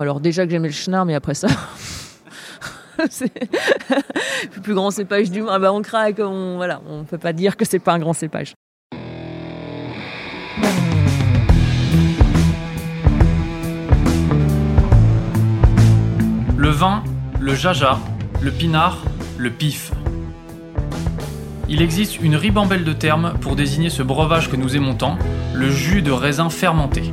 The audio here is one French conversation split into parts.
Alors déjà que j'aimais le chenard, mais après ça, le plus grand cépage du monde. Ah bah on craque, on voilà, on peut pas dire que c'est pas un grand cépage. Le vin, le jaja, le pinard, le pif. Il existe une ribambelle de termes pour désigner ce breuvage que nous aimons tant, le jus de raisin fermenté.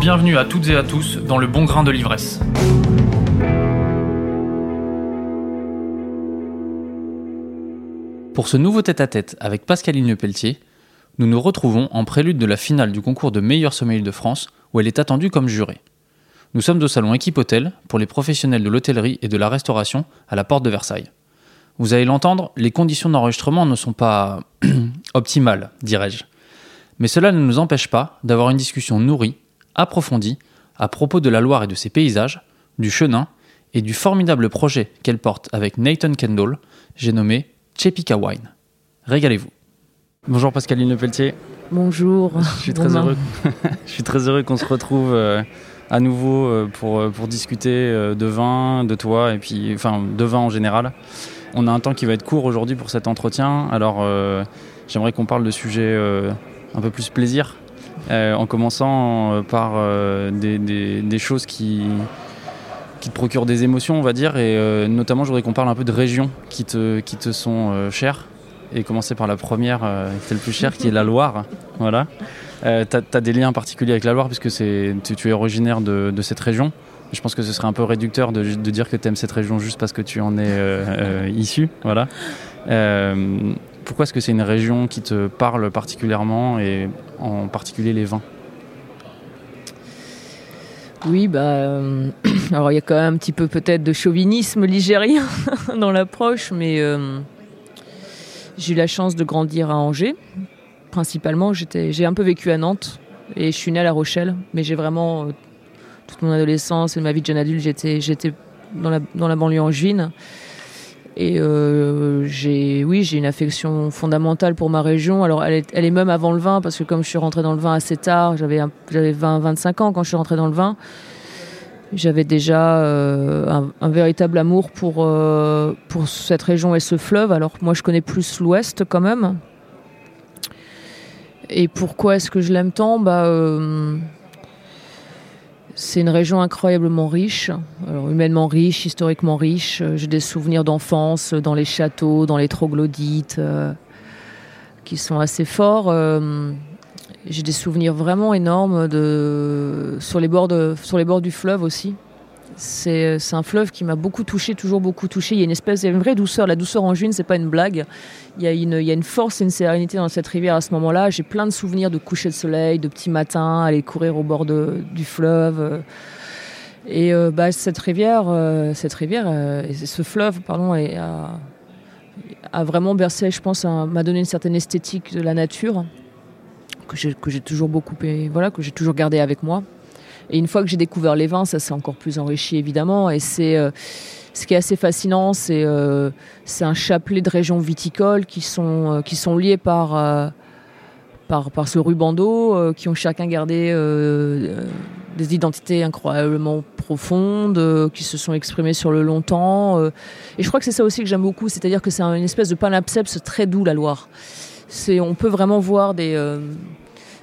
Bienvenue à toutes et à tous dans le bon grain de l'ivresse. Pour ce nouveau tête-à-tête avec Pascaline Pelletier, nous nous retrouvons en prélude de la finale du concours de meilleur sommelier de France où elle est attendue comme jurée. Nous sommes au salon Équipe Hôtel pour les professionnels de l'hôtellerie et de la restauration à la porte de Versailles. Vous allez l'entendre, les conditions d'enregistrement ne sont pas optimales, dirais-je. Mais cela ne nous empêche pas d'avoir une discussion nourrie, approfondie, à propos de la Loire et de ses paysages, du Chenin et du formidable projet qu'elle porte avec Nathan Kendall, j'ai nommé Chepika Wine. Régalez-vous. Bonjour Pascaline Lepelletier. Bonjour. Je suis très heureux. Je suis très heureux qu'on se retrouve euh, à nouveau euh, pour, euh, pour discuter de vin, de toi et puis enfin de vin en général. On a un temps qui va être court aujourd'hui pour cet entretien. Alors j'aimerais qu'on parle de sujets un peu plus plaisir, en commençant par des, des, choses qui te procurent des émotions, on va dire, et notamment je voudrais qu'on parle un peu de régions qui te, sont chères et commencer par la première euh, qui est le plus cher, qui est la Loire. Voilà. Euh, tu as, des liens particuliers avec la Loire puisque tu, tu, es originaire de, cette région. Je pense que ce serait un peu réducteur de, dire que tu aimes cette région juste parce que tu en es euh, issu. Voilà. Pourquoi est-ce que c'est une région qui te parle particulièrement et en particulier les vins? Oui, bah, alors il y a quand même un petit peu peut-être de chauvinisme ligérien dans l'approche, mais j'ai eu la chance de grandir à Angers. Principalement, j'ai un peu vécu à Nantes et je suis née à La Rochelle, mais j'ai vraiment euh, toute mon adolescence et ma vie de jeune adulte, j'étais dans la, dans la banlieue angevine. Et euh, j'ai, oui, j'ai une affection fondamentale pour ma région. Alors, elle est, elle est, même avant le vin, parce que comme je suis rentrée dans le vin assez tard, j'avais, j'avais 20, 25 ans quand je suis rentrée dans le vin j'avais déjà euh, un, véritable amour pour, euh, pour cette région et ce fleuve. Alors moi je connais plus l'ouest quand même. Et pourquoi est-ce que je l'aime tant? Bah, C'est une région incroyablement riche, humainement riche, historiquement riche. J'ai des souvenirs d'enfance dans les châteaux, dans les troglodytes, qui sont assez forts. J'ai des souvenirs vraiment énormes sur les bords du fleuve aussi. C'est un fleuve qui m'a beaucoup touché, toujours beaucoup touché. Il y a une espèce, il vraie douceur. La douceur en juin, c'est pas une blague. Il y, a une, force et une sérénité dans cette rivière à ce moment-là. J'ai plein de souvenirs de coucher de soleil, de petits matins, aller courir au bord du fleuve. Et euh, bah, cette rivière, euh, cette rivière, euh, ce fleuve, pardon, a, vraiment bercé, je pense, m'a donné une certaine esthétique de la nature que j'ai toujours beaucoup, voilà, que j'ai toujours gardé avec moi. Et une fois que j'ai découvert les vins, ça s'est encore plus enrichi évidemment. Et c'est euh, ce qui est assez fascinant, c'est euh, c'est un chapelet de régions viticoles qui sont euh, qui sont liées par par, par ce ruban d'eau, qui ont chacun gardé des identités incroyablement profondes, qui se sont exprimées sur le longtemps. et je crois que c'est ça aussi que j'aime beaucoup, c'est-à-dire que c'est une espèce de panapsepse très doux la Loire. On peut vraiment voir des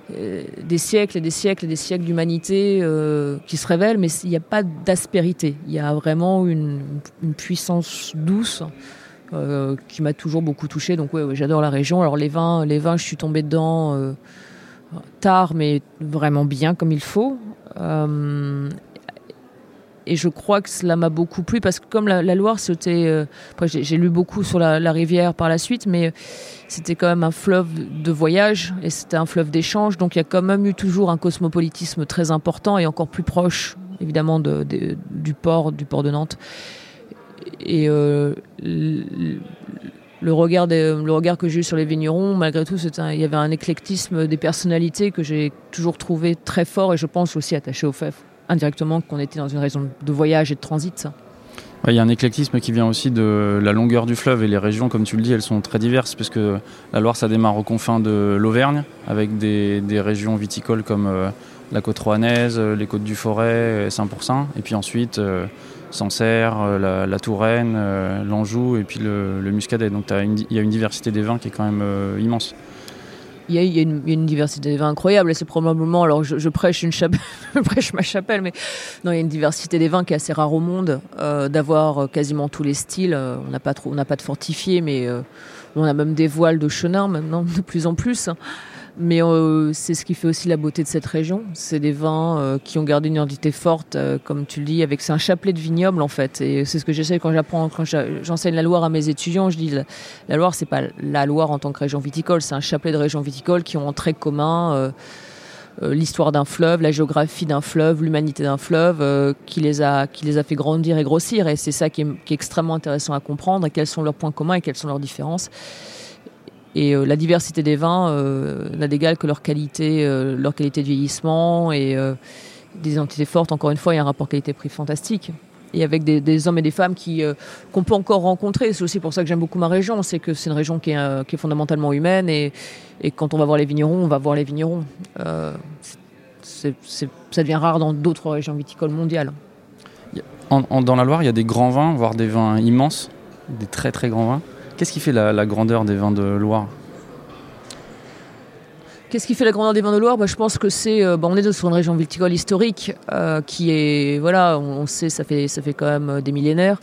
des siècles et des siècles et des siècles d'humanité euh, qui se révèlent, mais il n'y a pas d'aspérité. Il y a vraiment une, puissance douce euh, qui m'a toujours beaucoup touché. Donc ouais, j'adore la région. Alors les vins, les vins, je suis tombée dedans tard, mais vraiment bien comme il faut et je crois que cela m'a beaucoup plu parce que comme la, Loire, c'était, euh, j'ai lu beaucoup sur la, rivière par la suite, mais c'était quand même un fleuve de voyage et c'était un fleuve d'échange, donc il y a quand même eu toujours un cosmopolitisme très important et encore plus proche évidemment du port, du port de Nantes. Et le, regard le regard que j'ai eu sur les vignerons, malgré tout, il y avait un éclectisme des personnalités que j'ai toujours trouvé très fort et je pense aussi attaché au fait indirectement qu'on était dans une région de voyage et de transit. Il y a un éclectisme qui vient aussi de la longueur du fleuve et les régions, comme tu le dis, elles sont très diverses puisque la Loire, ça démarre aux confins de l'Auvergne avec des, régions viticoles comme euh, la côte rouennaise, euh, les côtes du Forêt, Saint-Pourçain, et puis ensuite euh, Sancerre, la, Touraine, l'Anjou et puis le, Muscadet. Donc il y a une diversité des vins qui est quand même immense il y, a, une, diversité des vins incroyable c'est probablement, alors je, prêche, une prêche ma chapelle, mais non, il y a une diversité des vins qui est assez rare au monde, euh, d'avoir euh, quasiment tous les styles. Euh, on n'a pas, trop, on n'a pas de fortifié, mais on a même des voiles de chenin maintenant, de plus en plus. Mais euh, c'est ce qui fait aussi la beauté de cette région. C'est des vins euh, qui ont gardé une identité forte, euh, comme tu le dis, avec c'est un chapelet de vignobles en fait. Et c'est ce que j'essaie quand j'apprends, quand j'enseigne la Loire à mes étudiants. Je dis la, la Loire, c'est pas la Loire en tant que région viticole, c'est un chapelet de régions viticoles qui ont en trait commun l'histoire d'un fleuve, la géographie d'un fleuve, l'humanité d'un fleuve, qui les a qui les a fait grandir et grossir. Et c'est ça qui est, qui est extrêmement intéressant à comprendre. Quels sont leurs points communs et quelles sont leurs différences. Et euh, la diversité des vins euh, n'a d'égal que leur qualité, euh, leur qualité de vieillissement et des identités fortes. Encore une fois, il y a un rapport qualité-prix fantastique. Et avec des, hommes et des femmes qui qu'on peut encore rencontrer. C'est aussi pour ça que j'aime beaucoup ma région, c'est que c'est une région qui est, fondamentalement humaine. Et, quand on va voir les vignerons, on va voir les vignerons. ça devient rare dans d'autres régions viticoles mondiales. dans la Loire, il y a des grands vins, voire des vins immenses, des très très grands vins. Qu'est-ce qui fait la, grandeur des vins de Loire Qu'est-ce qui fait la grandeur des vins de Loire bah, Je pense que c'est. Euh, bah, on est sur une région viticole historique euh, qui est. Voilà, on, sait, ça fait, ça fait quand même euh, des millénaires.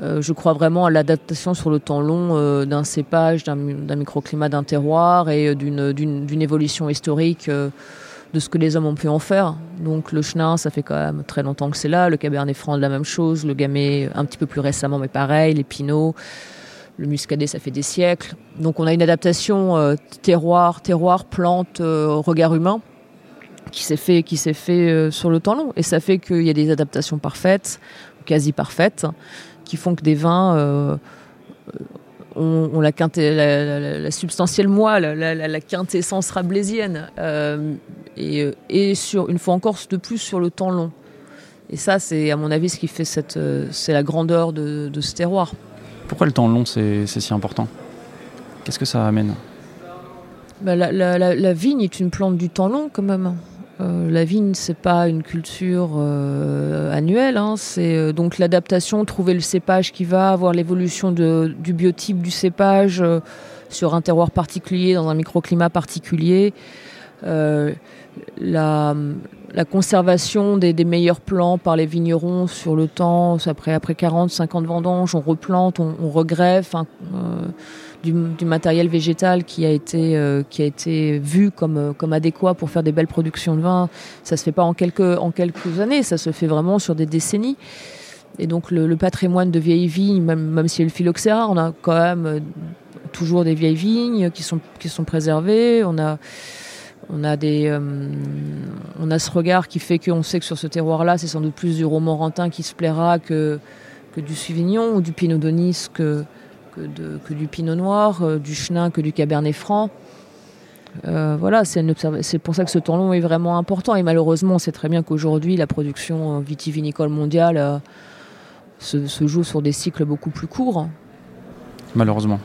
je crois vraiment à l'adaptation sur le temps long d'un cépage, d'un microclimat, d'un terroir et d'une évolution historique de ce que les hommes ont pu en faire. Donc le chenin, ça fait quand même très longtemps que c'est là. Le cabernet franc, de la même chose. Le gamay, un petit peu plus récemment, mais pareil. Les pinots. Le muscadet, ça fait des siècles. Donc on a une adaptation euh, terroir, terroir, plante, euh, regard humain qui s'est fait, qui s'est fait euh, sur le temps long. Et ça fait qu'il y a des adaptations parfaites, quasi parfaites, qui font que des vins ont, la, substantielle moi, la, quintessence rablaisienne. et, sur, une fois encore, de plus sur le temps long. Et ça, c'est à mon avis ce qui fait cette, c'est la grandeur de, de ce terroir. Pourquoi le temps long, c'est si important? Qu'est-ce que ça amène? Bah, la, vigne est une plante du temps long quand même. Euh, la vigne, c'est pas une culture euh, annuelle. Hein. c'est euh, donc l'adaptation, trouver le cépage qui va, avoir l'évolution du biotype du cépage sur un terroir particulier, dans un microclimat particulier. La, la, conservation des, meilleurs plants par les vignerons sur le temps, après, après 40, 50 vendanges, on replante, on, regreffe euh, du, matériel végétal qui a été, euh, qui a été vu comme, euh, comme adéquat pour faire des belles productions de vin. Ça se fait pas en quelques, en quelques années, ça se fait vraiment sur des décennies. Et donc le, patrimoine de vieilles vignes, même, même si y a le phylloxéra, on a quand même toujours des vieilles vignes qui sont, qui sont préservées. On a on a, des, euh, on a ce regard qui fait qu'on sait que sur ce terroir-là, c'est sans doute plus du romorantin qui se plaira que, du Sauvignon ou du Pinot d'Onis que, que, du Pinot Noir, euh, du Chenin que du Cabernet Franc. Euh, voilà, c'est pour ça que ce temps long est vraiment important. Et malheureusement, on sait très bien qu'aujourd'hui, la production vitivinicole mondiale se, joue sur des cycles beaucoup plus courts. Malheureusement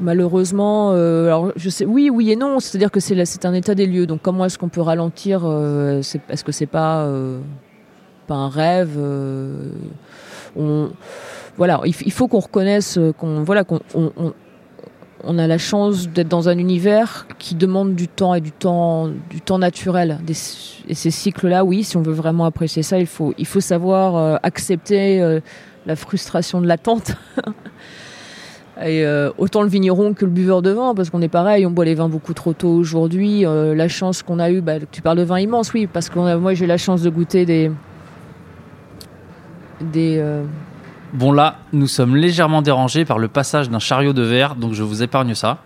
malheureusement, euh, alors je sais, oui, oui et non. C'est-à-dire que c'est un état des lieux. Donc comment est-ce qu'on peut ralentir euh, Est-ce que c'est pas euh, pas un rêve on, Voilà, il, faut qu'on reconnaisse qu'on voilà qu'on on, a la chance d'être dans un univers qui demande du temps et du temps du temps naturel. et ces cycles-là, oui, si on veut vraiment apprécier ça, il faut il faut savoir accepter la frustration de l'attente. Et euh, autant le vigneron que le buveur de vin, parce qu'on est pareil, on boit les vins beaucoup trop tôt aujourd'hui. Euh, la chance qu'on a eue, bah, tu parles de vin immense, oui, parce que moi j'ai la chance de goûter des. des. Euh, bon là, nous sommes légèrement dérangés par le passage d'un chariot de verre, donc je vous épargne ça.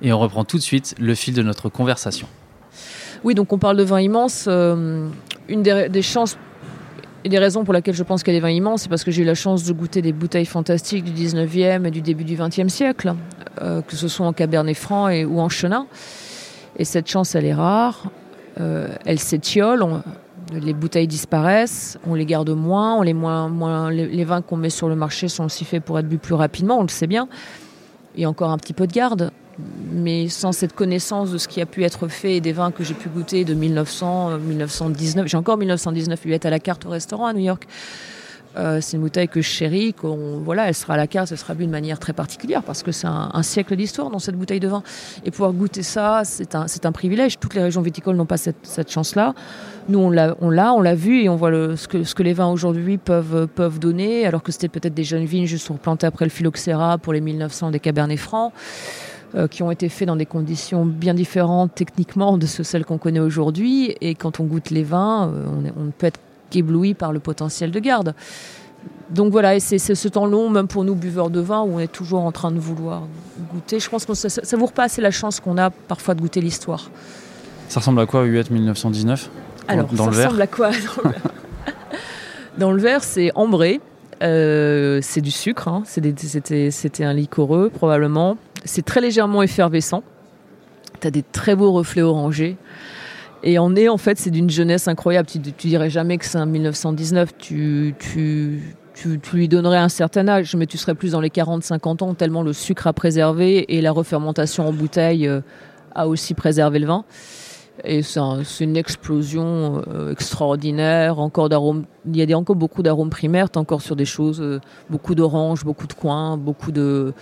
Et on reprend tout de suite le fil de notre conversation. Oui, donc on parle de vin immense. une des, des chances et des raisons pour lesquelles je pense a des vins immenses, c'est parce que j'ai eu la chance de goûter des bouteilles fantastiques du 19e et du début du 20e siècle, euh, que ce soit en Cabernet Franc et, ou en Chenin. Et cette chance, elle est rare. Euh, elle s'étiole, les bouteilles disparaissent, on les garde moins, on les, moins, moins les, les vins qu'on met sur le marché sont aussi faits pour être bu plus rapidement, on le sait bien. Il y a encore un petit peu de garde, mais sans cette connaissance de ce qui a pu être fait et des vins que j'ai pu goûter de 1900, euh, 1919, j'ai encore 1919 lui être à la carte au restaurant à New York. Euh, c'est une bouteille que je chéris, voilà, elle sera à la carte, elle sera bu de manière très particulière parce que c'est un, siècle d'histoire dans cette bouteille de vin. Et pouvoir goûter ça, c'est un, privilège. Toutes les régions viticoles n'ont pas cette, chance-là. Nous, on l'a, on l'a, vu et on voit ce, que, les vins aujourd'hui peuvent, peuvent donner, alors que c'était peut-être des jeunes vignes juste replantées après le phylloxéra pour les 1900 des Cabernets francs, euh, qui ont été faits dans des conditions bien différentes techniquement de ce- celles qu'on connaît aujourd'hui. Et quand on goûte les vins, euh, on, est- on ne peut être qu'ébloui par le potentiel de garde. Donc voilà, et c'est ce temps long, même pour nous buveurs de vin, où on est toujours en train de vouloir goûter. Je pense qu'on ne savoure pas assez la chance qu'on a parfois de goûter l'histoire. Ça ressemble à quoi Huette 1919 Alors, dans ça le verre ressemble à quoi dans le verre? Dans le verre, c'est ambré. Euh, c'est du sucre. hein. C'était un liquoreux, probablement. C'est très légèrement effervescent. Tu as des très beaux reflets orangés. Et en nez, en fait, c'est d'une jeunesse incroyable. Tu, dirais jamais que c'est un 1919. Tu, tu, tu, tu lui donnerais un certain âge, mais tu serais plus dans les 40-50 ans, tellement le sucre a préservé et la refermentation en bouteille euh, a aussi préservé le vin. Et c'est un- c'est une explosion euh, extraordinaire. Encore d'arômes, il y a encore beaucoup d'arômes primaires. T'es encore sur des choses, euh, beaucoup d'oranges, beaucoup de coins, beaucoup de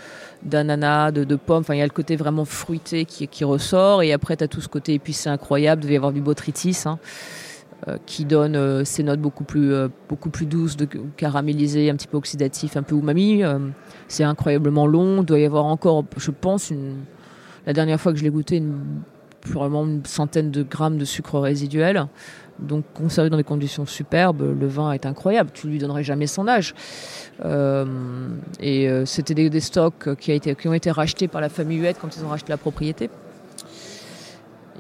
d'ananas, de, de pommes. Enfin, il y a le côté vraiment fruité qui, ressort. Et après, tu as tout ce côté épicé incroyable. Il devait y avoir du botrytis, hein, euh, qui donne euh, ces notes beaucoup plus, douces, caramélisées, un petit peu oxydatif, un peu umami. C'est incroyablement long. Il doit y avoir encore, je pense, la dernière fois que je l'ai goûté, une, probablement une centaine de grammes de sucre résiduel. Donc conservé dans des conditions superbes, le vin est incroyable. Tu lui donnerais jamais son âge. Euh, et euh, c'était des, stocks qui, ont été rachetés par la famille Huette quand ils ont racheté la propriété.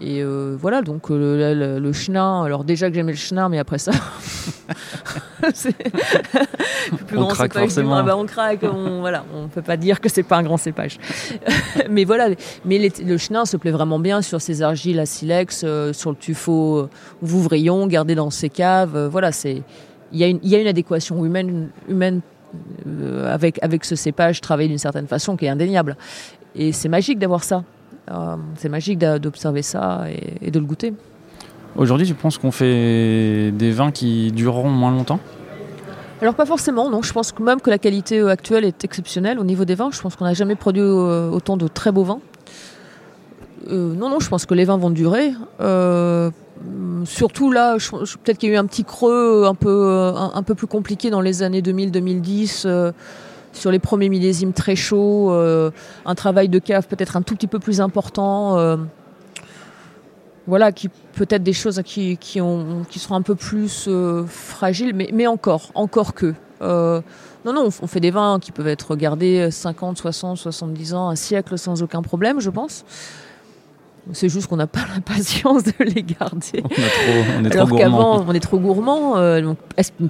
Et euh, voilà, donc le, le, chenin, alors déjà que j'aimais le chenin, mais après ça, plus On grand craque cépage du forcément. vin, bah, on craque, on, voilà, on peut pas dire que c'est pas un grand cépage. mais voilà, mais les- le chenin se plaît vraiment bien sur ces argiles à silex, euh, sur le tuffeau euh, Vouvrion, gardé dans ses caves. euh, voilà, c'est il y, a une- il y a une adéquation humaine, humaine euh, avec, avec ce cépage travaillé d'une certaine façon qui est indéniable. Et c'est magique d'avoir ça. Euh, c'est magique d'observer ça et, et de le goûter. Aujourd'hui, tu penses qu'on fait des vins qui dureront moins longtemps? Alors pas forcément, non. Je pense même que la qualité euh, actuelle est exceptionnelle au niveau des vins. Je pense qu'on n'a jamais produit euh, autant de très beaux vins. Euh, non, non, je pense que les vins vont durer. Surtout là, peut-être qu'il y a eu un petit creux un peu, plus compliqué dans les années 2000-2010. euh, sur les premiers millésimes très chauds, un travail de cave peut-être un tout petit peu plus important. Voilà, qui peut-être des choses qui, qui, ont, qui seront un peu plus euh, fragiles, mais, mais encore, encore que. Euh, non, non, on, fait des vins qui peuvent être gardés 50, 60, 70 ans, un siècle sans aucun problème, je pense. C'est juste qu'on n'a pas la patience de les garder. On, a trop- on est Alors qu'avant, on est trop gourmand. euh, donc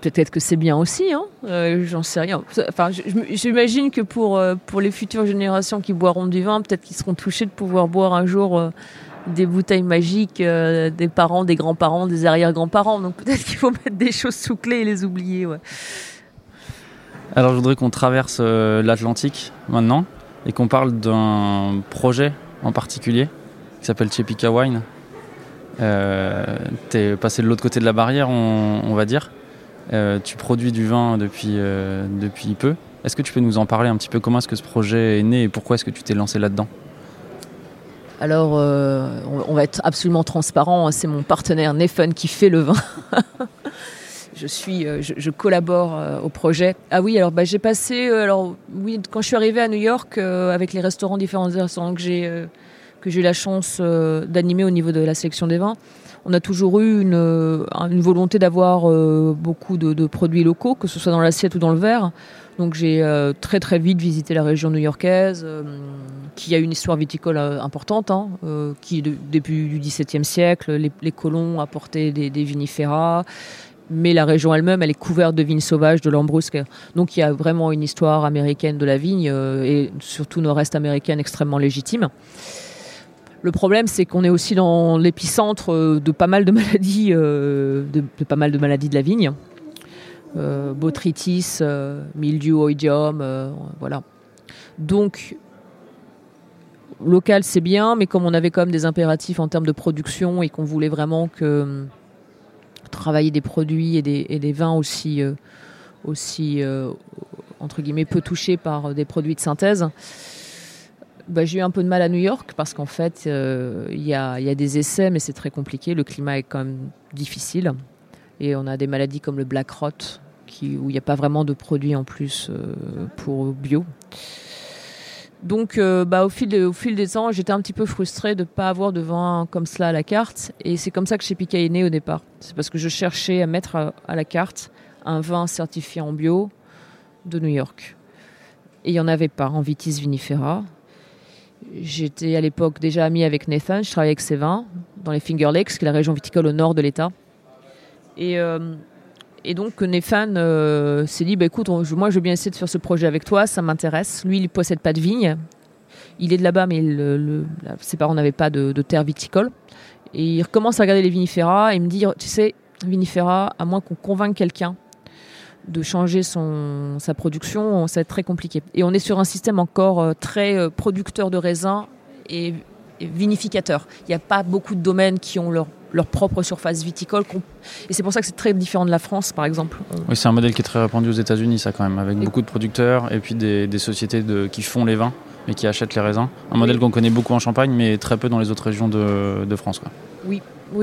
peut-être que c'est bien aussi. Hein, euh, J'en sais rien. Enfin, j'imagine que pour pour les futures générations qui boiront du vin, peut-être qu'ils seront touchés de pouvoir boire un jour des bouteilles magiques euh, des parents, des grands-parents, des arrière-grands-parents. Donc peut-être qu'il faut mettre des choses sous clé et les oublier. Alors, je voudrais qu'on traverse euh, l'Atlantique maintenant et qu'on parle d'un projet en particulier qui s'appelle Chepika Wine. Euh, T'es passé de l'autre côté de la barrière, on, on va dire. Euh, tu produis du vin depuis, depuis peu. Est-ce que tu peux nous en parler un petit peu? Comment est-ce que ce projet est né et pourquoi est-ce que tu t'es lancé là-dedans? Alors, euh, on, va être absolument transparent. hein, C'est mon partenaire Neffen qui fait le vin. je suis, euh, je, collabore euh, au projet. Ah oui, alors bah, j'ai passé, alors oui, quand je suis arrivée à New York avec les restaurants différents restaurants que j'ai que j'ai eu la chance d'animer au niveau de la sélection des vins, On a toujours eu une, euh, une volonté d'avoir euh, beaucoup de, de produits locaux, que ce soit dans l'assiette ou dans le verre. Donc j'ai euh, très très vite visité la région new-yorkaise, qui a une histoire viticole importante, hein, qui de- depuis du XVIIe siècle, les, les colons apportaient des, des vinifera, mais la région elle-même, elle est couverte de vignes sauvages, de lambrusques. Donc il y a vraiment une histoire américaine de la vigne et surtout nord-est américaine extrêmement légitime. Le problème, c'est qu'on est aussi dans l'épicentre euh, de pas mal de maladies, euh, de, pas mal de maladies de la vigne. Euh, botrytis, mildiou, oïdium, euh, voilà. Donc, local, c'est bien, mais comme on avait quand même des impératifs en termes de production et qu'on voulait vraiment que travailler des produits et des, vins aussi, aussi entre guillemets, peu touchés par des produits de synthèse, bah, j'ai eu un peu de mal à New York parce qu'en fait, euh, il y, a, des essais, mais c'est très compliqué. Le climat est quand même difficile. Et on a des maladies comme le black rot, où il n'y a pas vraiment de produits en plus euh, pour bio. Donc, euh, bah, au, fil des temps, j'étais un petit peu frustrée de ne pas avoir de vin comme cela à la carte. Et c'est comme ça que chez Pika est né au départ. C'est parce que je cherchais à mettre à, à la carte un vin certifié en bio de New York. Et il n'y en avait pas en Vitis vinifera. J'étais à l'époque déjà amie avec Nathan, je travaillais avec ses vins dans les Finger Lakes, qui est la région viticole au nord de l'État. Et, euh, donc Nathan euh, s'est dit, bah, écoute, moi je veux bien essayer de faire ce projet avec toi, ça m'intéresse. Lui, il ne possède pas de vigne. Il est de là-bas, mais ses parents n'avaient pas de, de terre viticole. Et il recommence à regarder les vinifera et me dit, tu sais, vinifera, à moins qu'on convainque quelqu'un de changer son, sa production, ça va être très compliqué. Et on est sur un système encore euh, très euh, producteur de raisins et, et vinificateur. Il n'y a pas beaucoup de domaines qui ont leur, leur propre surface viticole. Et c'est pour ça que c'est très différent de la France, par exemple. Oui, c'est un modèle qui est très répandu aux États-Unis, ça quand même, avec Et- beaucoup de producteurs et puis des, des sociétés de, qui font les vins et qui achètent les raisins. Un modèle qu'on connaît beaucoup en Champagne, mais très peu dans les autres régions de, de France. Quoi. Oui,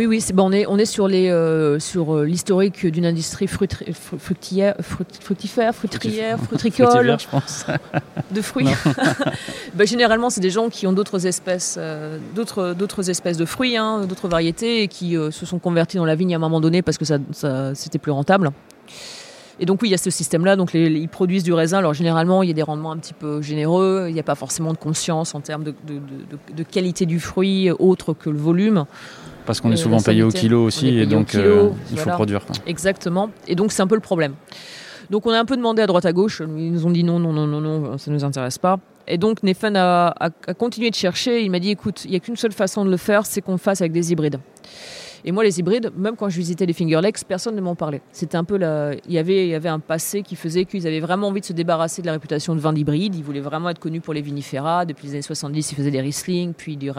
oui, c'est bon, on est on est sur les euh, sur euh, l'historique d'une industrie fructière, fructifère, fruitrière, frutricole, je pense. de fruits. Bah, généralement, c'est des gens qui ont d'autres espèces, euh, d'autres d'autres espèces de fruits, hein, d'autres variétés, et qui euh, se sont convertis dans la vigne à un moment donné parce que ça, ça- c'était plus rentable. Et donc oui, il y a ce système-là. Donc les- les- ils produisent du raisin. Alors généralement, il y a des rendements un petit peu généreux. Il n'y a pas forcément de conscience en termes de, de- de- de- de qualité du fruit autre que le volume. Parce qu'on est Euh, souvent payé au kilo aussi, et donc kilo, euh, il faut voilà. produire. quoi. Exactement. Et donc c'est un peu le problème. Donc on a un peu demandé à droite à gauche. Ils nous ont dit non, non, non, non, non, ça nous intéresse pas. Et donc Nathan a, a- a continué de chercher. Il m'a dit écoute, il n'y a qu'une seule façon de le faire, c'est qu'on le fasse avec des hybrides. Et moi, les hybrides, même quand je visitais les Finger Lakes, personne ne m'en parlait. C'était un peu la... il, y avait, il y avait un passé qui faisait qu'ils avaient vraiment envie de se débarrasser de la réputation de vin d'hybride. Ils voulaient vraiment être connus pour les vinifera. Depuis les années 70, ils faisaient des Riesling, puis des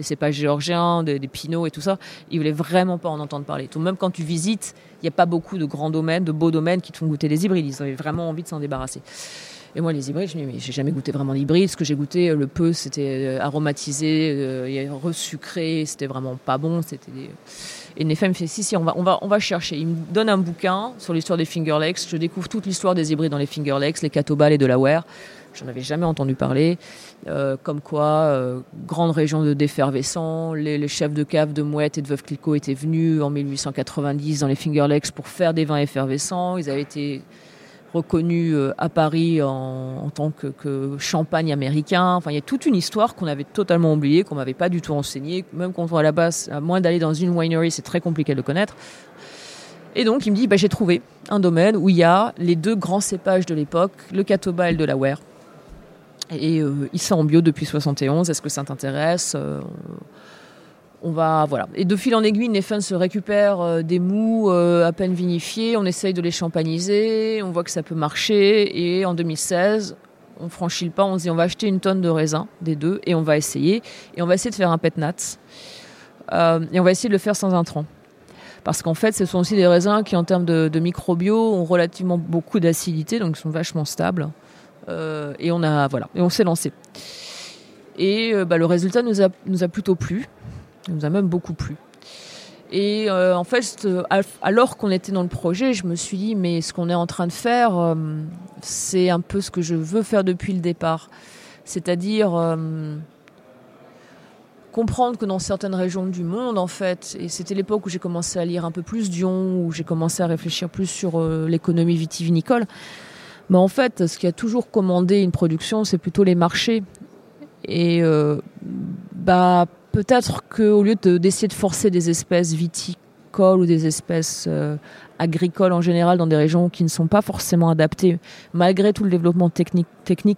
cépages géorgiens, des, des Pinots et tout ça. Ils voulaient vraiment pas en entendre parler. Même quand tu visites, il n'y a pas beaucoup de grands domaines, de beaux domaines qui te font goûter des hybrides. Ils avaient vraiment envie de s'en débarrasser. Et moi, les hybrides, je me dis, j'ai jamais goûté vraiment d'hybride. Ce que j'ai goûté, euh, le peu, c'était euh, aromatisé, euh, resucré, c'était vraiment pas bon. Et Nefem me fait, si, si, on va, chercher. Il me donne un bouquin sur l'histoire des Finger Lakes. Je découvre toute l'histoire des hybrides dans les Finger Lakes, les Catobal et Delaware. J'en avais jamais entendu parler. Comme quoi, euh, grande région de défervescent, les, les chefs de cave de Mouette et de Veuve Clicquot étaient venus en 1890 dans les Finger Lakes pour faire des vins effervescents. Ils avaient été reconnus euh, à Paris en, tant que, champagne américain. Enfin, il y a toute une histoire qu'on avait totalement oubliée, qu'on m'avait pas du tout enseignée. Même quand on à la base, à moins d'aller dans une winery, c'est très compliqué de le connaître. Et donc, il me dit, bah, j'ai trouvé un domaine où il y a les deux grands cépages de l'époque, le Catawba et le Delaware. Et ils sont en bio depuis 71. Est-ce que ça t'intéresse Euh, on va voilà. Et de fil en aiguille, Neffen se récupère euh, des mous euh, à peine vinifiés. On essaye de les champagniser. On voit que ça peut marcher. Et en 2016, on franchit le pas. On se dit on va acheter une tonne de raisins des deux et on va essayer. Et on va essayer de faire un pet nat. Euh, et on va essayer de le faire sans intrants. Parce qu'en fait, ce sont aussi des raisins qui, en termes de, de microbio, ont relativement beaucoup d'acidité, donc ils sont vachement stables. Et on a voilà, et on s'est lancé. Et bah, le résultat nous nous a plutôt plu. Il nous a même beaucoup plu. Et euh, en fait, euh, al- alors qu'on était dans le projet, je me suis dit, mais ce qu'on est en train de faire, euh, c'est un peu ce que je veux faire depuis le départ. C'est-à-dire comprendre que dans certaines régions du monde, en fait, et c'était l'époque où j'ai commencé à lire un peu plus Dion, où j'ai commencé à réfléchir plus sur l'économie vitivinicole, mais en fait, ce qui a toujours commandé une production, c'est plutôt les marchés. Et bah, peut-être qu'au lieu d'essayer de, forcer des espèces viticoles ou des espèces euh, agricoles en général dans des régions qui ne sont pas forcément adaptées, malgré tout le développement technique,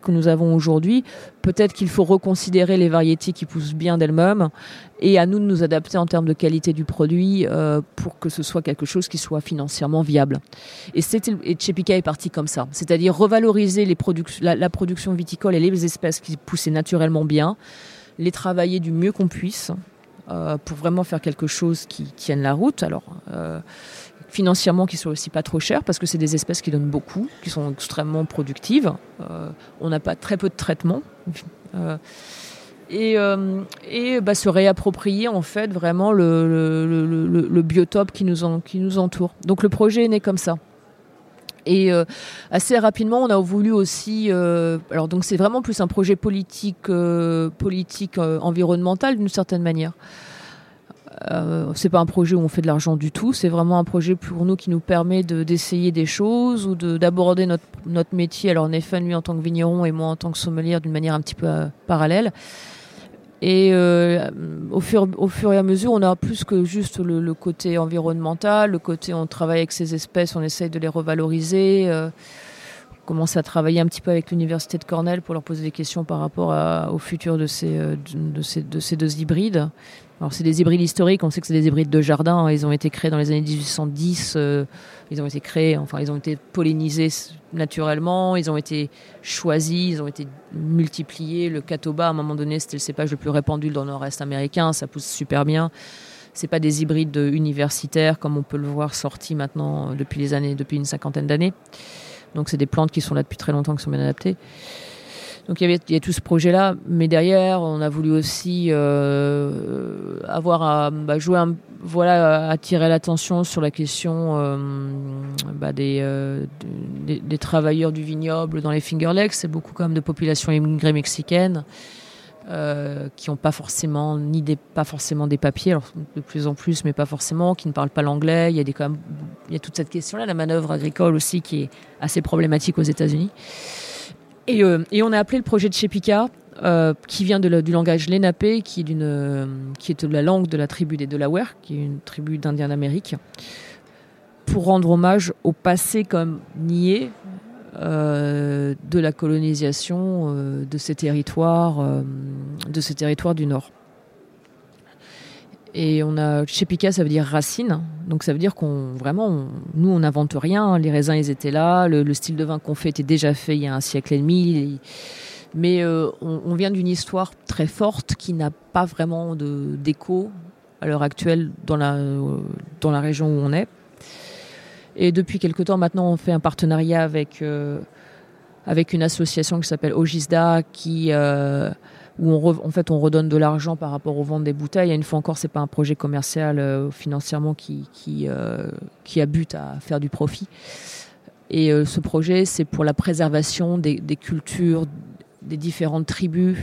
que nous avons aujourd'hui, peut-être qu'il faut reconsidérer les variétés qui poussent bien d'elles-mêmes et à nous de nous adapter en termes de qualité du produit euh, pour que ce soit quelque chose qui soit financièrement viable. Et, et est parti comme ça, c'est-à-dire revaloriser la production viticole et les espèces qui poussaient naturellement bien, les travailler du mieux qu'on puisse. Euh, pour vraiment faire quelque chose qui tienne la route. Alors, euh, financièrement qui soit aussi pas trop cher parce que c'est des espèces qui donnent beaucoup, qui sont extrêmement productives. Euh, on n'a pas très peu de traitement. Euh, et, et bah, se réapproprier en fait vraiment le, biotope qui nous entoure. Donc le projet est né comme ça. Et assez rapidement, on a voulu aussi. alors donc c'est vraiment plus un projet politique, politique environnemental d'une certaine manière. Euh, c'est pas un projet où on fait de l'argent du tout, c'est vraiment un projet pour nous qui nous permet d'essayer des choses ou d'aborder notre, notre métier. Alors, Néphane, lui, en tant que vigneron et moi en tant que sommelier, d'une manière un petit peu euh, parallèle. Et euh, au, fur, au fur et à mesure, on a plus que juste le, côté environnemental, le côté on travaille avec ces espèces, on essaye de les revaloriser. on commence à travailler un petit peu avec l'université de Cornell pour leur poser des questions par rapport au futur de ces, de, ces, de ces deux hybrides. Alors c'est des hybrides historiques, on sait que c'est des hybrides de jardin, hein. ils ont été créés dans les années 1810, euh, ils ont été créés, enfin ils ont été pollinisés naturellement, ils ont été choisis, ils ont été multipliés. Le Catoba à un moment donné c'était le cépage le plus répandu dans le nord-est américain, ça pousse super bien. C'est pas des hybrides universitaires comme on peut le voir sortis maintenant depuis les années, depuis une cinquantaine d'années. Donc c'est des plantes qui sont là depuis très longtemps, qui sont bien adaptées. Donc il y il y a tout ce projet-là, mais derrière, on a voulu aussi euh, avoir à bah, jouer, un, voilà, attirer l'attention sur la question euh, bah, des, euh, des, des, travailleurs du vignoble dans les Finger Lakes. C'est beaucoup comme de populations immigrées mexicaines. Euh, qui n'ont pas forcément ni des pas forcément des papiers alors de plus en plus mais pas forcément qui ne parlent pas l'anglais il y a des quand même, il y a toute cette question là la manœuvre agricole aussi qui est assez problématique aux États-Unis euh, et, on a appelé le projet de Chepika, euh, qui vient du langage Lenape, qui est, d'une, euh, qui est de la langue de la tribu des Delaware, qui est une tribu d'Indiens d'Amérique, pour rendre hommage au passé comme nié de la colonisation de ces territoires, de ces territoires du Nord. Et on a Chepika, ça veut dire racine. Donc ça veut dire qu'on vraiment, nous on n'invente rien. Les raisins ils étaient là, le, style de vin qu'on fait était déjà fait il y a un siècle et demi. Mais euh, on, vient d'une histoire très forte qui n'a pas vraiment de d'écho à l'heure actuelle dans la dans la région où on est. Et depuis quelque temps maintenant, on fait un partenariat avec euh, avec une association qui s'appelle Ogisda qui euh, où on en fait on redonne de l'argent par rapport aux ventes des bouteilles. Et une fois encore, c'est pas un projet commercial euh, financièrement qui euh, qui a but à faire du profit. Et euh, ce projet, c'est pour la préservation des, des, cultures des différentes tribus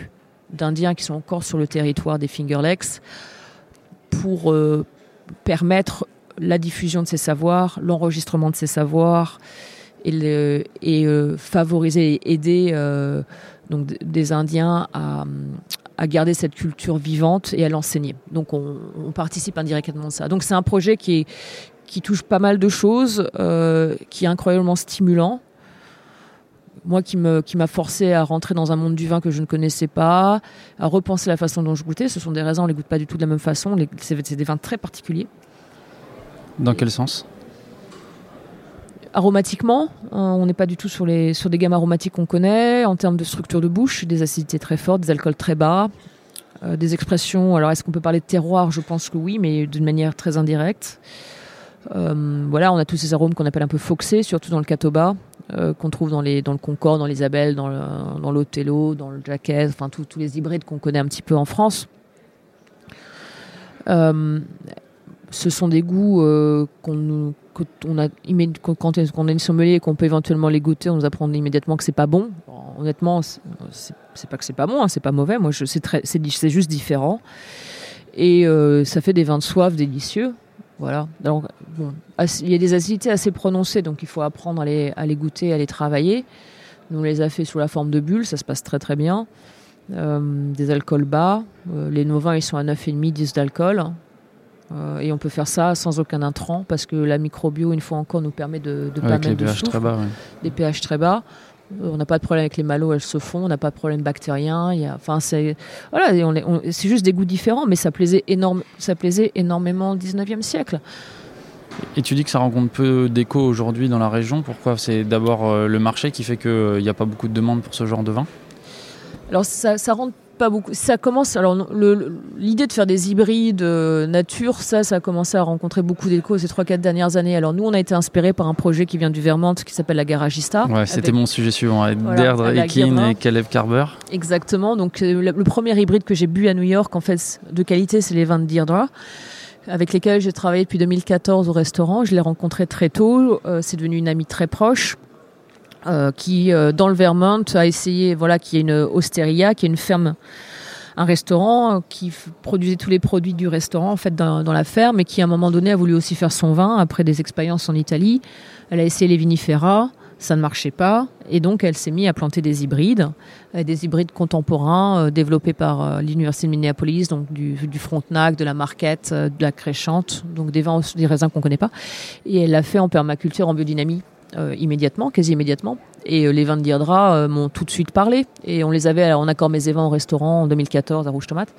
d'Indiens qui sont encore sur le territoire des Finger Lakes pour permettre la diffusion de ces savoirs, l'enregistrement de ces savoirs et, et favoriser et aider donc des Indiens à, garder cette culture vivante et à l'enseigner. Donc on, participe indirectement de ça. Donc c'est un projet qui, qui touche pas mal de choses, euh, qui est incroyablement stimulant. Moi qui m'a qui forcé à rentrer dans un monde du vin que je ne connaissais pas, à repenser la façon dont je goûtais. Ce sont des raisins, on les goûte pas du tout de la même façon. C'est des vins très particuliers. Dans quel sens? Aromatiquement, euh, on n'est pas du tout sur, les, des gammes aromatiques qu'on connaît. En termes de structure de bouche, des acidités très fortes, des alcools très bas, euh, des expressions. Alors, est-ce qu'on peut parler de terroir? Je pense que oui, mais d'une manière très indirecte. Euh, voilà, on a tous ces arômes qu'on appelle un peu foxés, surtout dans le Catoba, qu'on trouve dans, les, le Concorde, dans l'Isabelle, dans l'Othello, dans, le Jacques, enfin tous les hybrides qu'on connaît un petit peu en France ce sont des goûts euh, qu'on on a quand on est sommelier et qu'on peut éventuellement les goûter, on nous apprend immédiatement que c'est pas bon. honnêtement, c'est pas que c'est pas bon, hein, c'est pas mauvais. Moi, c'est, juste différent. Et euh, ça fait des vins de soif délicieux. Voilà. Il y a des acidités assez prononcées, donc il faut apprendre à les, goûter, à les travailler. Nous, on les a fait sous la forme de bulles, ça se passe très très bien. Euh, des alcools bas. Euh, les novins, ils sont à 9,5, 10 d'alcool. Euh, et on peut faire ça sans aucun intrant parce que la microbio, une fois encore, nous permet de ne pas mettre les de pH soufre, très bas. ouais. des pH très bas. Euh, On n'a pas de problème avec les malos, elles se font. On n'a pas de problème bactérien. Il y a, enfin, c'est voilà, c'est juste des goûts différents, mais ça plaisait énorme, ça plaisait énormément au 19e siècle. Et tu dis que ça rencontre peu d'écho aujourd'hui dans la région. Pourquoi? C'est d'abord euh, le marché qui fait qu'il n'y a pas beaucoup de demandes pour ce genre de vin? Alors ça, ça rentre pas beaucoup. Ça commence. Alors l'idée de faire des hybrides euh, nature, ça, ça a commencé à rencontrer beaucoup d'écho ces 3-4 dernières années. Alors nous, on a été inspiré par un projet qui vient du Vermont qui s'appelle la Garagista. Ouais, c'était mon sujet suivant. avec Voilà, Deirdre avec Ekin et Caleb Carber. Exactement. Donc euh, le, le premier hybride que j'ai bu à New York, en fait, de qualité, c'est les vins de Deirdre, avec lesquels j'ai travaillé depuis 2014 au restaurant. Je l'ai rencontré très tôt. Euh, c'est devenu une amie très proche. Euh, qui euh, dans le Vermont a essayé voilà qui est une osteria qui est une ferme un restaurant euh, qui produisait tous les produits du restaurant en fait dans, la ferme et qui à un moment donné a voulu aussi faire son vin après des expériences en Italie elle a essayé les vinifera ça ne marchait pas et donc elle s'est mise à planter des hybrides des hybrides contemporains développés par l'université de Minneapolis, donc du, du Frontenac, de la Marquette, de la Créchante, donc des vins, des raisins qu'on connaît pas. Et elle l'a fait en permaculture, en biodynamie euh, immédiatement, quasi immédiatement. Et euh, les vins de Deirdre euh, m'ont tout de suite parlé. Et on les avait en accord mes vins au restaurant en 2014 à Rouge Tomate.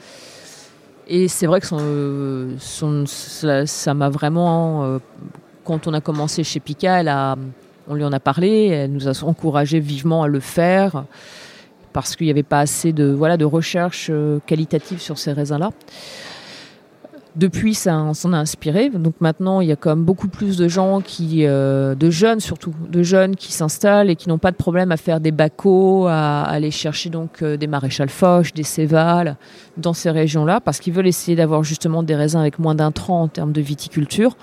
Et c'est vrai que euh, ça m'a vraiment, quand on a commencé chez Pika, on lui en a parlé, elle nous a encouragé vivement à le faire parce qu'il n'y avait pas assez de, voilà, de recherche qualitative sur ces raisins-là. Depuis, ça on s'en a inspiré. Donc maintenant, il y a quand beaucoup plus de gens qui, euh, de jeunes surtout, de jeunes qui s'installent et qui n'ont pas de problème à faire des bacos, à, aller chercher donc euh, des maréchal Foch, des cévales dans ces régions-là, parce qu'ils veulent essayer d'avoir justement des raisins avec moins d'intrants en termes de viticulture,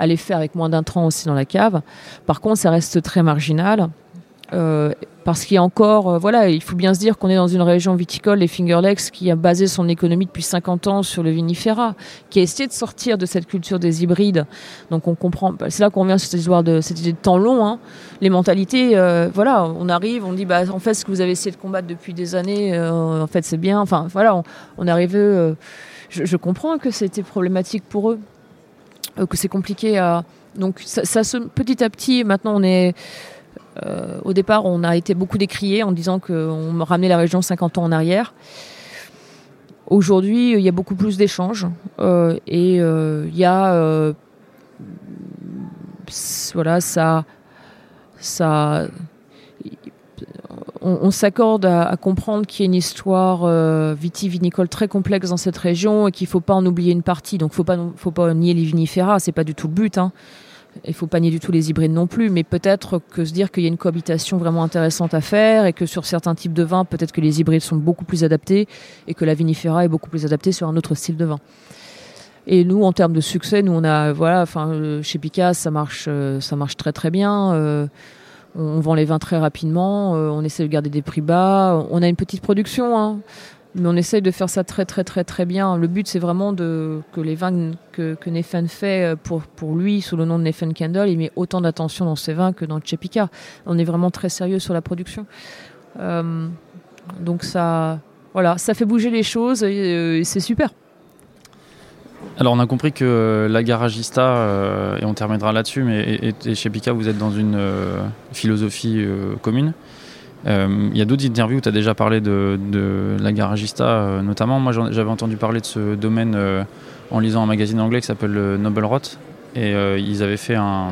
les faire avec moins d'intrants aussi dans la cave. Par contre, ça reste très marginal. Euh, parce qu'il y a encore, euh, voilà, il faut bien se dire qu'on est dans une région viticole, les Finger Lakes, qui a basé son économie depuis 50 ans sur le vinifera, qui a essayé de sortir de cette culture des hybrides. Donc on comprend, bah, c'est là qu'on revient sur cette histoire de cette idée de temps long. hein. Les mentalités, euh, voilà, on arrive, on dit, bah, en fait, ce que vous avez essayé de combattre depuis des années, en fait, c'est bien. Enfin, voilà, on, euh, je, comprends que c'était problématique pour eux, que c'est compliqué à. Donc ça se petit à petit. Maintenant, on est euh, au départ, on a été beaucoup décrié en disant qu'on me ramenait la région 50 ans en arrière. Aujourd'hui, il y a beaucoup plus d'échanges euh, et euh, il y a voilà ça ça on, s'accorde à, comprendre qu'il y a une histoire vitivinicole très complexe dans cette région et qu'il faut pas en oublier une partie. Donc, faut pas faut pas nier les vinifera, c'est pas du tout le but. Hein. Il faut pas nier du tout les hybrides non plus, mais peut-être que se dire qu'il y a une cohabitation vraiment intéressante à faire et que sur certains types de vins, peut-être que les hybrides sont beaucoup plus adaptés et que la vinifera est beaucoup plus adaptée sur un autre style de vin. Et nous, en termes de succès, nous on a voilà, enfin euh, chez Picas, ça marche, euh, ça marche très très bien. Euh, on vend les vins très rapidement. on essaie de garder des prix bas. On a une petite production, hein, mais on essaye de faire ça très très très très bien. Le but, c'est vraiment de que les vins que, que fait euh, pour lui sous le nom de Neffen Candle, il met autant d'attention dans ses vins que dans Chepica. On est vraiment très sérieux sur la production. Euh, donc ça, voilà, ça fait bouger les choses et, euh, c'est super. Alors on a compris que la garagista, et on terminera là-dessus, mais et, vous êtes dans une philosophie commune. Euh, Il y a d'autres interviews où tu as déjà parlé de, la garagista, euh, notamment. Moi j'avais entendu parler de ce domaine euh, en lisant un magazine anglais qui s'appelle Noble Rot. Et ils avaient fait un,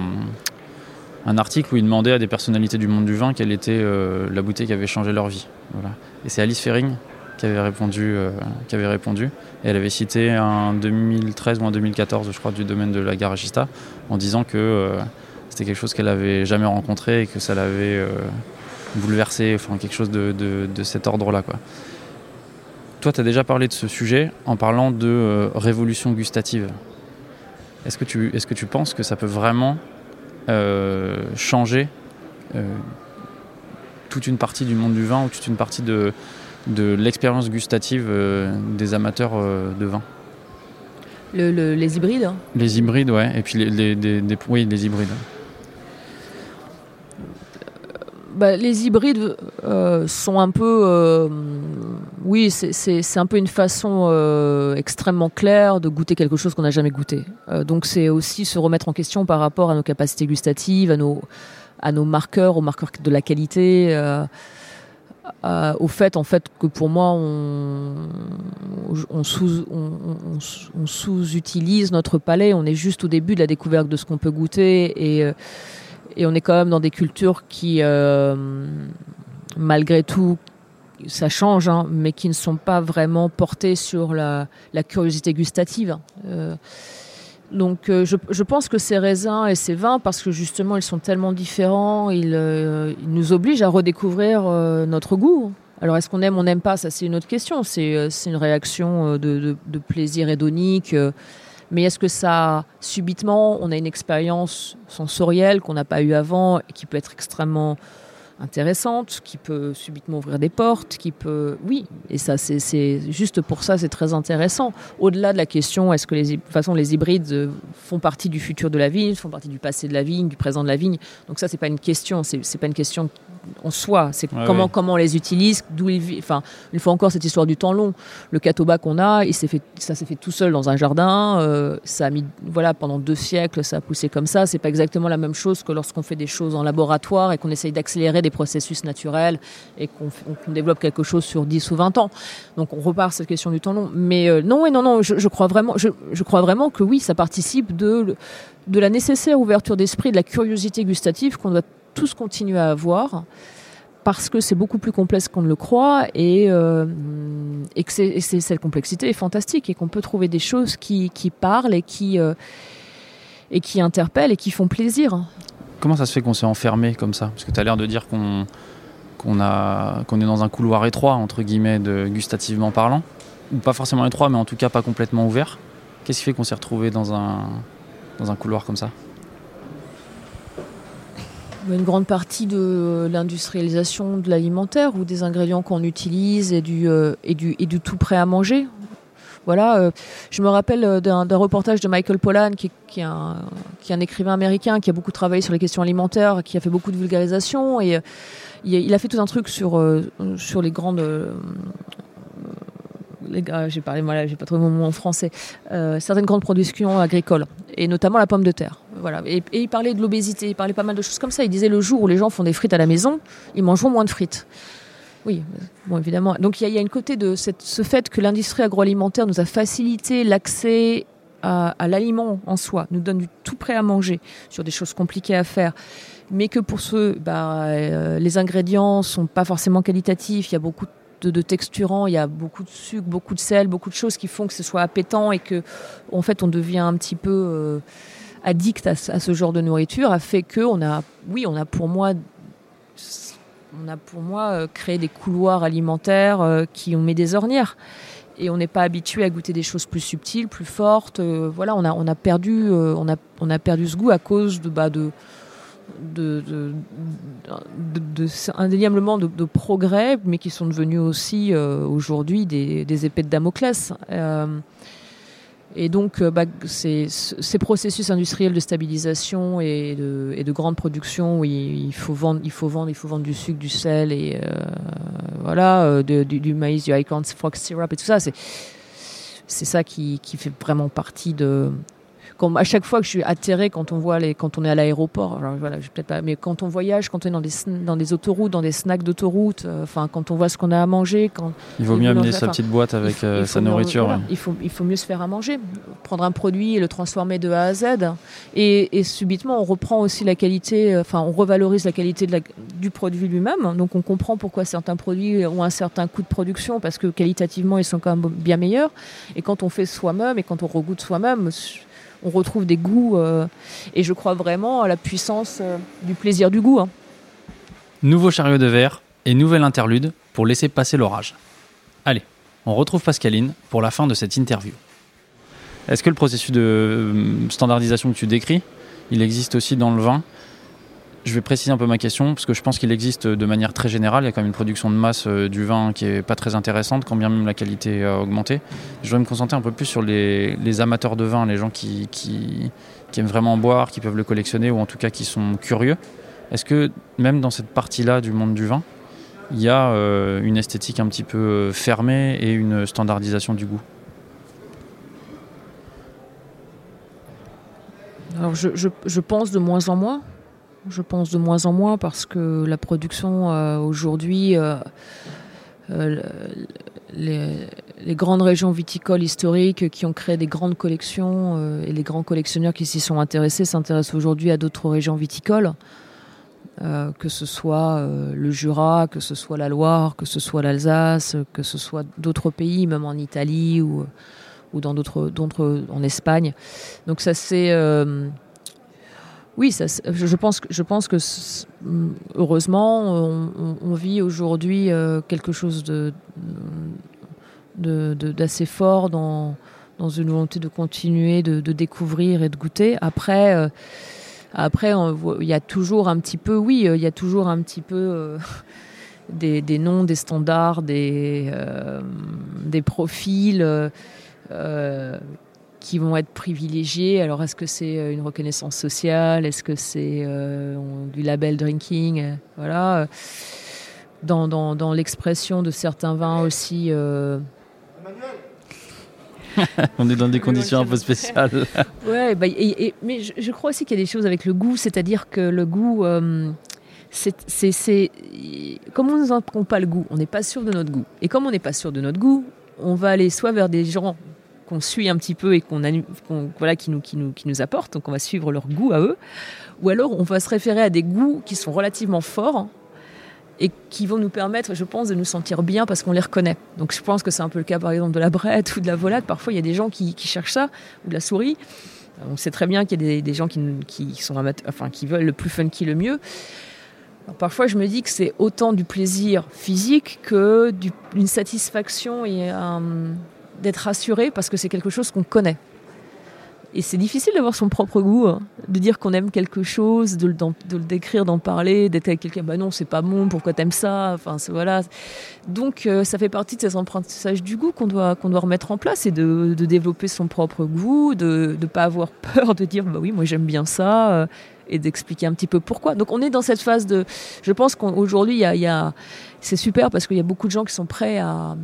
article où ils demandaient à des personnalités du monde du vin quelle était la bouteille qui avait changé leur vie. Et c'est Alice Fering qui avait répondu. qui avait répondu. Et elle avait cité un 2013 ou un 2014, je crois, du domaine de la garagista, en disant que c'était quelque chose qu'elle avait jamais rencontré et que ça l'avait bouleversé, enfin quelque chose de, de- de cet ordre-là. Quoi. Toi, tu as déjà parlé de ce sujet en parlant de euh, révolution gustative. Est-ce que, tu, est-ce que tu penses que ça peut vraiment euh, changer euh, toute une partie du monde du vin ou toute une partie de, de l'expérience gustative des amateurs de vin? Le- le- les hybrides. hein. Les hybrides, ouais. Et puis les, oui, les hybrides. Bah, les hybrides euh, sont un peu, euh, oui, c'est- un peu une façon euh, extrêmement claire de goûter quelque chose qu'on n'a jamais goûté. Euh, donc c'est aussi se remettre en question par rapport à nos capacités gustatives, à nos, à nos marqueurs, aux marqueurs de la qualité, euh, à- au fait en fait que pour moi on, on sous on, on- sous-utilise notre palais. On est juste au début de la découverte de ce qu'on peut goûter et euh, et on est quand même dans des cultures qui, euh, malgré tout, ça change, hein, mais qui ne sont pas vraiment portées sur la, curiosité gustative. Euh, donc euh, je, pense que ces raisins et ces vins, parce que justement ils sont tellement différents, ils, nous obligent à redécouvrir notre goût. Alors est-ce qu'on aime, on n'aime pas, ça c'est une autre question. C'est une réaction de- de plaisir hédonique. Mais est-ce que ça, subitement, on a une expérience sensorielle qu'on n'a pas eue avant et qui peut être extrêmement intéressante, qui peut subitement ouvrir des portes, qui peut... Oui, et ça, c'est- juste pour ça, c'est très intéressant. Au-delà de la question, est-ce que les, hybrides euh, font partie du futur de la vigne, font partie du passé de la vigne, du présent de la vigne. Donc ça, c'est pas une question, c'est pas une question en soi. C'est Ouais, comment, ouais. comment on les utilise, d'où ils vivent. Enfin, une fois encore, cette histoire du temps long. Le catoba qu'on a, il s'est fait, ça s'est fait tout seul dans un jardin. euh, ça a mis, voilà, pendant deux siècles, ça a poussé comme ça. C'est pas exactement la même chose que lorsqu'on fait des choses en laboratoire et qu'on essaye d'accélérer des processus naturels et qu'on développe quelque chose sur 10 ou 20 ans. Donc on repart cette question du temps long. Mais euh, non, oui, non, non, je, je crois vraiment, je, je crois vraiment que oui, ça participe de, de la nécessaire ouverture d'esprit, de la curiosité gustative qu'on doit tous continuer à avoir parce que c'est beaucoup plus complexe qu'on ne le croit et, euh, que c'est- et c'est- cette complexité est fantastique et qu'on peut trouver des choses qui, parlent et qui, euh, et qui interpellent et qui font plaisir. Comment ça se fait qu'on s'est enfermé comme ça? Parce que tu as l'air de dire qu'on est dans un couloir étroit entre guillemets gustativement parlant ou pas forcément étroit mais en tout cas pas complètement ouvert. Qu'est-ce qui fait qu'on s'est retrouvé dans un couloir comme ça? Une grande partie de l'industrialisation de l'alimentaire ou des ingrédients qu'on utilise et du, euh, et, du, et du tout prêt à manger. Voilà, euh, je me rappelle euh, d'un reportage de Michael Pollan, qui, qui, est un, qui un écrivain américain, qui a beaucoup travaillé sur les questions alimentaires, qui a fait beaucoup de vulgarisation, et il, a- fait tout un truc sur, sur les grandes... les gars, j'ai parlé, voilà, j'ai pas trouvé mon mot en français, euh, certaines grandes productions agricoles, et notamment la pomme de terre. Voilà. Et, il parlait de l'obésité, il parlait pas mal de choses comme ça. Il disait le jour où les gens font des frites à la maison, ils mangeront moins de frites. Oui, bon, évidemment. Donc il y, a- une côté de ce fait que l'industrie agroalimentaire nous a facilité l'accès à, à l'aliment en soi, nous donne du tout prêt à manger sur des choses compliquées à faire. Mais que pour ceux, bah, euh, les ingrédients sont pas forcément qualitatifs, il y a beaucoup de, de texturants, il y a beaucoup de sucre, beaucoup de sel, beaucoup de choses qui font que ce soit appétant et que, en fait, on devient un petit peu euh, addict à, ce- genre de nourriture, a fait que on a, oui, on a pour moi on a pour moi euh, créé des couloirs alimentaires euh, qui ont mis des ornières. Et on n'est pas habitué à goûter des choses plus subtiles, plus fortes. voilà, on a, perdu, ce goût à cause de, bah, de, de, indéniablement de, progrès, mais qui sont devenus aussi euh, aujourd'hui des, épées de Damoclès. Euh, et donc, euh, bah, ces, ces processus industriels de stabilisation et de, grande production où il, faut vendre, il faut vendre, il faut vendre du sucre, du sel et voilà, du, du maïs, du acorn fox syrup et tout ça, c'est c'est ça qui fait vraiment partie de. Quand, à chaque fois que je suis atterré quand on voit les, quand on est à l'aéroport, voilà, peut-être pas, mais quand on voyage, quand on est dans des dans des autoroutes, dans des snacks d'autoroute, euh, enfin quand on voit ce qu'on a à manger, quand Il vaut mieux amener sa petite boîte avec faut- euh, sa mieux- nourriture. voilà, ouais. il, faut, il faut mieux se faire à manger. Prendre un produit et le transformer de A à Z. Et, et subitement, on reprend aussi la qualité, euh, enfin, on revalorise la qualité de la- du produit lui-même. Donc, on comprend pourquoi certains produits ont un certain coût de production parce que qualitativement, ils sont quand même bien meilleurs. Et quand on fait soi-même et quand on regoute soi-même, on retrouve des goûts. euh, et je crois vraiment à la puissance euh, du plaisir du goût. hein. Nouveau chariot de verre et nouvelle interlude pour laisser passer l'orage. Allez, on retrouve Pascaline pour la fin de cette interview. Est-ce que le processus de euh, standardisation que tu décris, il existe aussi dans le vin? Je vais préciser un peu ma question parce que je pense qu'il existe de manière très générale. Il y a quand même une production de masse euh, du vin qui est pas très intéressante, quand bien même la qualité a augmenté. Je vais me concentrer un peu plus sur les, amateurs de vin, les gens qui, aiment vraiment boire, qui peuvent le collectionner ou en tout cas qui sont curieux. Est-ce que même dans cette partie-là du monde du vin, il y a euh, une esthétique un petit peu euh, fermée et une standardisation du goût? Alors je pense de moins en moins je pense de moins en moins parce que la production euh, aujourd'hui, euh, euh, les, grandes régions viticoles historiques qui ont créé des grandes collections et les grands collectionneurs qui s'y sont intéressés s'intéressent aujourd'hui à d'autres régions viticoles. que ce soit le Jura, que ce soit la Loire, que ce soit l'Alsace, que ce soit d'autres pays, même en Italie ou, ou dans d'autres, en Espagne. Donc ça c'est oui, ça, je, pense, je pense que heureusement, on, vit aujourd'hui euh, quelque chose d'assez fort dans, une volonté de continuer de, découvrir et de goûter. Après, euh, après, il y a toujours un petit peu, oui, euh, il y a toujours un petit peu des, noms, des standards, des profils qui vont être privilégiés. Alors, est-ce que c'est euh, une reconnaissance sociale? Est-ce que c'est euh, du label drinking? Euh, Voilà. Dans, dans, dans l'expression de certains vins aussi. On est dans des conditions un peu spéciales. ouais, bah, mais je, crois aussi qu'il y a des choses avec le goût, c'est-à-dire que le goût, c'est, comme on ne nous pas le goût, on n'est pas sûr de notre goût. Et comme on n'est pas sûr de notre goût, on va aller soit vers des gens qu'on suit un petit peu et qu'on voilà qui nous qui nous qui nous donc on va suivre leur goût à eux ou alors on va se référer à des goûts qui sont relativement forts et qui vont nous permettre, je pense, de nous sentir bien parce qu'on les reconnaît. Donc je pense que c'est un peu le cas par exemple de la brette ou de la volade. Parfois il y a des gens qui, cherchent ça, ou de la souris. On sait très bien qu'il y a des, gens qui, qui, sont enfin, qui veulent le plus funky, le mieux. parfois je me dis que c'est autant du plaisir physique que d'une satisfaction et un, d'être rassuré parce que c'est quelque chose qu'on connaît. Et c'est difficile d'avoir son propre goût, hein. de dire qu'on aime quelque chose, de, le décrire, d'en parler, d'être avec quelqu'un, bah non, c'est pas bon, pourquoi t'aimes ça? Enfin, voilà. Donc, euh, ça fait partie de ces apprentissages du goût qu'on doit, doit remettre en place et de, développer son propre goût, de ne pas avoir peur de dire, bah oui, moi j'aime bien ça, euh, et d'expliquer un petit peu pourquoi. Donc, on est dans cette phase de. Je pense qu'aujourd'hui, il y a c'est super parce qu'il y a beaucoup de gens qui sont prêts à,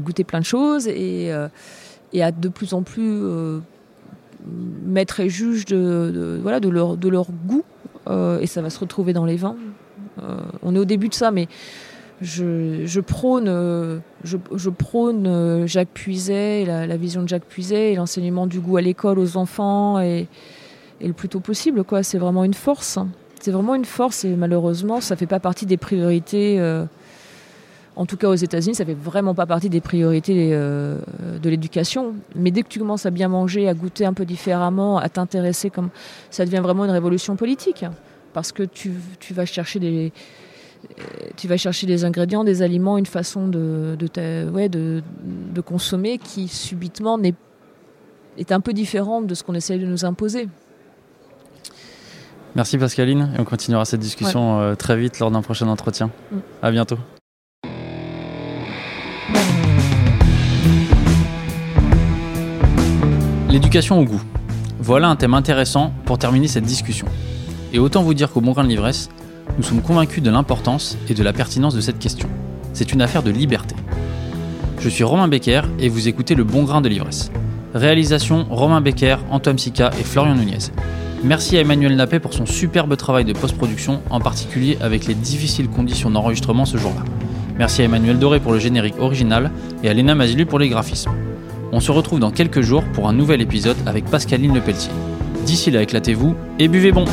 goûter plein de choses et, euh, et, à de plus en plus euh, mettre et juge de, voilà, de, leur, de leur goût. Euh, et ça va se retrouver dans les vins. on est au début de ça, mais je, prône, je, prône Jacques Puiset, la, vision de Jacques Puiset et l'enseignement du goût à l'école aux enfants et le plus tôt possible. Quoi. C'est vraiment une force. C'est vraiment une force et malheureusement, ça ne fait pas partie des priorités en tout cas aux États-Unis, ça fait vraiment pas partie des priorités euh, de l'éducation. Mais dès que tu commences à bien manger, à goûter un peu différemment, à t'intéresser, comme ça devient vraiment une révolution politique, parce que tu, vas chercher des tu vas chercher des ingrédients, des aliments, une façon de, de, de, consommer qui subitement est, est un peu différente de ce qu'on essaye de nous imposer. Merci Pascaline, et on continuera cette discussion euh, très vite lors d'un prochain entretien. Mm. À bientôt. L'éducation au goût. Voilà un thème intéressant pour terminer cette discussion. Et autant vous dire qu'au Bon Grain de l'Ivresse, nous sommes convaincus de l'importance et de la pertinence de cette question. C'est une affaire de liberté. Je suis Romain Becker et vous écoutez Le Bon Grain de l'Ivresse. Réalisation Romain Becker, Antoine Sica et Florian Nunez. Merci à Emmanuel Nappé pour son superbe travail de post-production, en particulier avec les difficiles conditions d'enregistrement ce jour-là. Merci à Emmanuel Doré pour le générique original et à Léna Mazilu pour les graphismes. On se retrouve dans quelques jours pour un nouvel épisode avec Pascaline Lepelletier. D'ici là, éclatez-vous et buvez bon